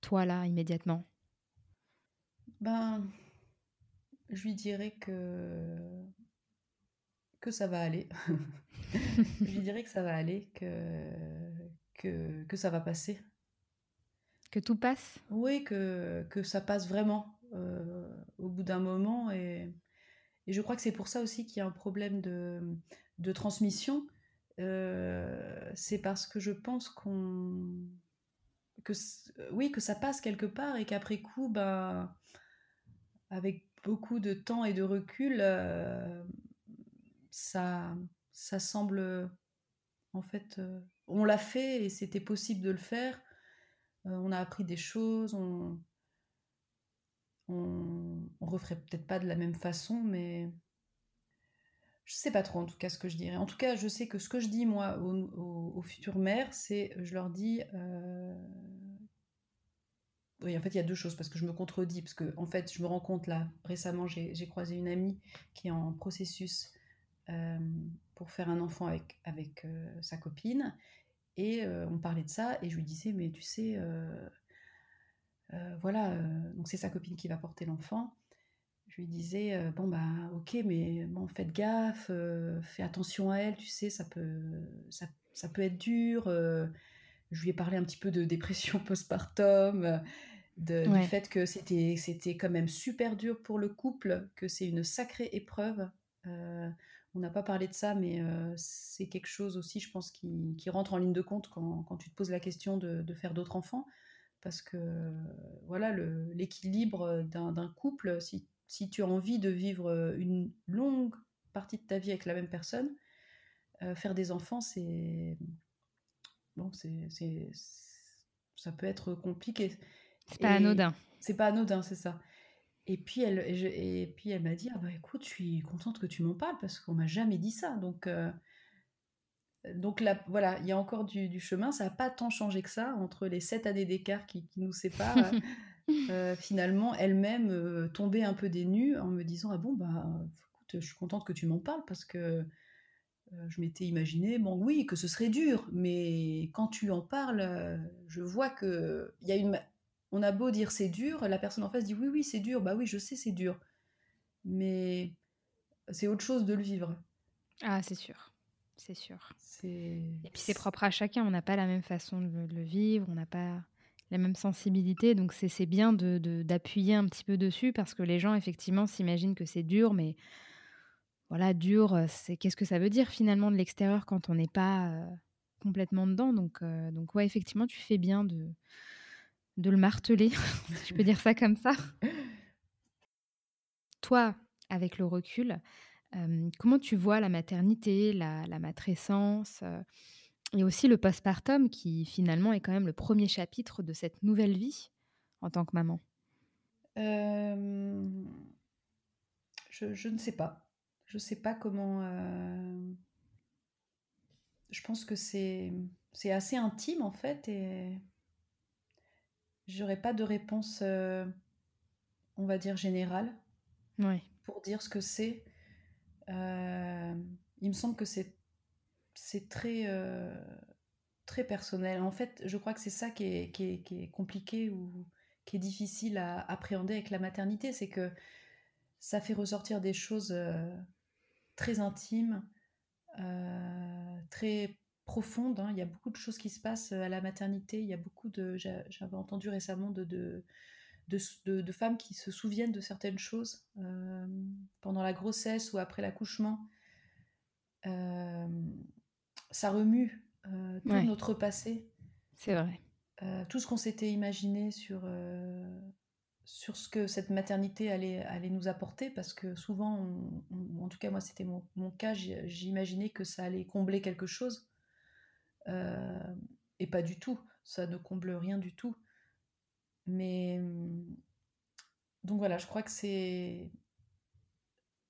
toi, là, immédiatement? Ben, je lui dirais que que ça va aller. je lui dirais que ça va aller, que, que, que ça va passer. Que tout passe? Oui, que, que ça passe vraiment euh, au bout d'un moment. Et, et, je crois que c'est pour ça aussi qu'il y a un problème de, de transmission. Euh, c'est parce que je pense qu'on que oui que ça passe quelque part et qu'après coup ben avec beaucoup de temps et de recul euh, ça ça semble en fait euh, on l'a fait et c'était possible de le faire. On a appris des choses on on, on referait peut-être pas de la même façon mais je sais pas trop en tout cas ce que je dirais. En tout cas, je sais que ce que je dis moi aux, futures mères, c'est je leur dis. Euh, oui, en fait, il y a deux choses parce que je me contredis parce que en fait, je me rends compte là récemment, j'ai croisé une amie qui est en processus euh, pour faire un enfant avec euh, sa copine et on parlait de ça et je lui disais mais tu sais voilà donc c'est sa copine qui va porter l'enfant je lui disais euh, bon bah ok mais bon faites gaffe euh, fais attention à elle tu sais ça peut ça, ça peut être dur euh. je lui ai parlé un petit peu de dépression postpartum de, du fait que c'était c'était quand même super dur pour le couple que c'est une sacrée épreuve on n'a pas parlé de ça mais c'est quelque chose aussi je pense qui, qui, rentre en ligne de compte quand, quand tu te poses la question de, de faire d'autres enfants. Parce que voilà l'équilibre d'un couple si si tu as envie de vivre euh, une longue partie de ta vie avec la même personne, euh, faire des enfants, c'est. Bon, c'est. Ça peut être compliqué. C'est pas anodin. C'est pas anodin, c'est ça. Et puis elle, et, puis elle m'a dit ah bah écoute, je suis contente que tu m'en parles parce qu'on m'a jamais dit ça. Donc euh, donc là, voilà, il y a encore du, chemin. Ça n'a pas tant changé que ça entre les sept années d'écart qui, qui, nous séparent. Euh, finalement elle-même euh, tombait un peu des nues en me disant ah bon bah écoute je suis contente que tu m'en parles parce que euh, je m'étais imaginé bon oui que ce serait dur mais quand tu en parles je vois que il y a une on a beau dire c'est dur la personne en face dit oui oui c'est dur bah oui je sais c'est dur. Mais c'est autre chose de le vivre. Ah c'est sûr c'est sûr. Et puis c'est propre à chacun on n'a pas la même façon de le vivre on n'a pas la même sensibilité. Donc c'est bien d'appuyer de, un petit peu dessus parce que les gens effectivement s'imaginent que c'est dur, mais voilà, dur, euh, c'est qu'est-ce que ça veut dire finalement de l'extérieur quand on n'est pas euh, complètement dedans? Donc, euh, donc ouais, effectivement, tu fais bien de, de le marteler, si je peux dire ça comme ça. Toi, avec le recul, comment tu vois la maternité, la, la matrescence et aussi le postpartum qui finalement est quand même le premier chapitre de cette nouvelle vie en tant que maman. Euh, je, ne sais pas. Je ne sais pas comment. Euh, je pense que c'est assez intime en fait et j'aurais pas de réponse, euh, on va dire générale, pour dire ce que c'est. il me semble que c'est c'est très, euh, très personnel. En fait, je crois que c'est ça qui est, compliqué ou qui est difficile à appréhender avec la maternité, c'est que ça fait ressortir des choses euh, très intimes, euh, très profonde. Hein. Il y a beaucoup de choses qui se passent à la maternité. Il y a beaucoup de. J'avais entendu récemment de, femmes qui se souviennent de certaines choses pendant la grossesse ou après l'accouchement. Ça remue tout notre passé. C'est vrai. tout ce qu'on s'était imaginé sur, sur ce que cette maternité allait, allait nous apporter, parce que souvent, en tout cas moi c'était mon, mon, cas, j'imaginais que ça allait combler quelque chose, euh, et pas du tout, ça ne comble rien du tout. Mais donc voilà, je crois que c'est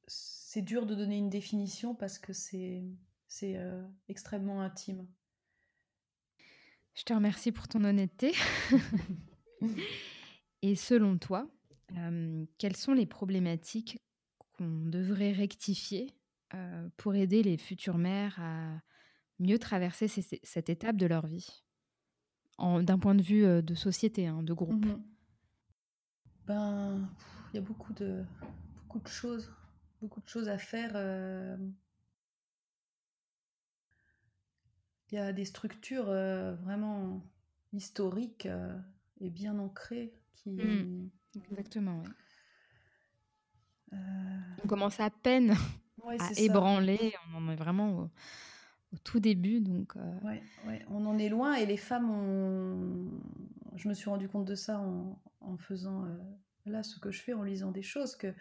c'est dur de donner une définition parce que c'est c'est euh, extrêmement intime. Je te remercie pour ton honnêteté. Et selon toi, quelles sont les problématiques qu'on devrait rectifier pour aider les futures mères à mieux traverser cette étape de leur vie? D'un point de vue de société, hein, de groupe mmh Ben, il y a beaucoup de, beaucoup de choses, beaucoup de choses à faire. Il y a des structures vraiment historiques et bien ancrées Mmh. Exactement, euh, On commence à peine à ébranler, on en est vraiment au, tout début. Donc, euh ouais, on en est loin et les femmes ont... Je me suis rendu compte de ça en, faisant euh, là ce que je fais, en lisant des choses, que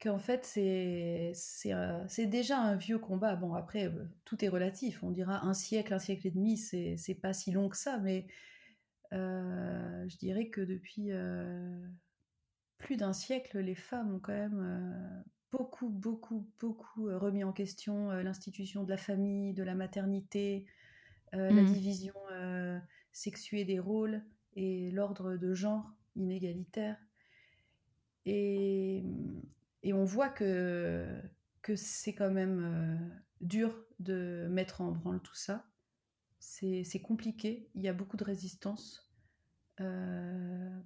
qu'en fait c'est c'est déjà un vieux combat. Bon après tout est relatif, on dira un siècle, un siècle et demi, c'est pas si long que ça, mais euh, je dirais que depuis euh, plus d'un siècle, les femmes ont quand même euh, beaucoup, beaucoup, beaucoup remis en question l'institution de la famille, de la maternité, la mmh. division sexuée des rôles et l'ordre de genre inégalitaire. Et, et on voit que, c'est quand même dur de mettre en branle tout ça c'est compliqué, il y a beaucoup de résistance. Euh,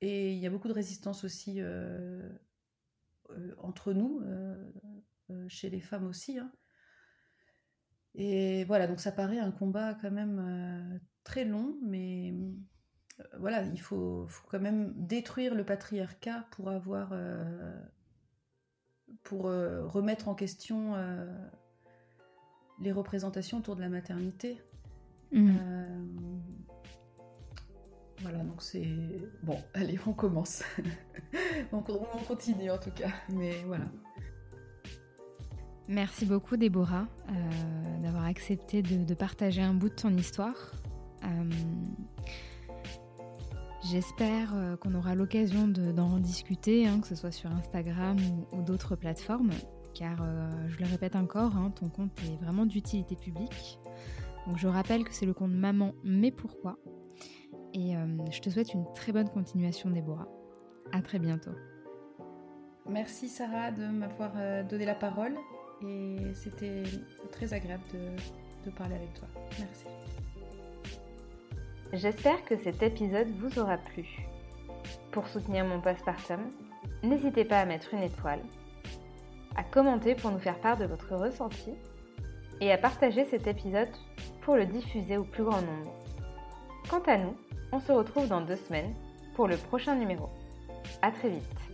et il y a beaucoup de résistance aussi euh, euh, entre nous, chez les femmes aussi. Hein. Et voilà, donc ça paraît un combat quand même très long, mais voilà, il faut, faut, quand même détruire le patriarcat pour avoir. pour remettre en question les représentations autour de la maternité. Mm. Euh, voilà, donc c'est... Bon, allez, on commence. on, continue en tout cas, mais voilà. Merci beaucoup Déborah euh, d'avoir accepté de, partager un bout de ton histoire. Euh, j'espère qu'on aura l'occasion d'en discuter, hein, que ce soit sur Instagram ou d'autres plateformes car euh, je le répète encore, hein, ton compte est vraiment d'utilité publique. Donc je rappelle que c'est le compte Maman mais pourquoi? Et euh, je te souhaite une très bonne continuation Déborah. À très bientôt. Merci Sarah de m'avoir euh, donné la parole et c'était très agréable de parler avec toi. Merci. J'espère que cet épisode vous aura plu. Pour soutenir mon postpartum, n'hésitez pas à mettre une étoile à commenter pour nous faire part de votre ressenti et à partager cet épisode pour le diffuser au plus grand nombre. Quant à nous, on se retrouve dans deux semaines pour le prochain numéro. A très vite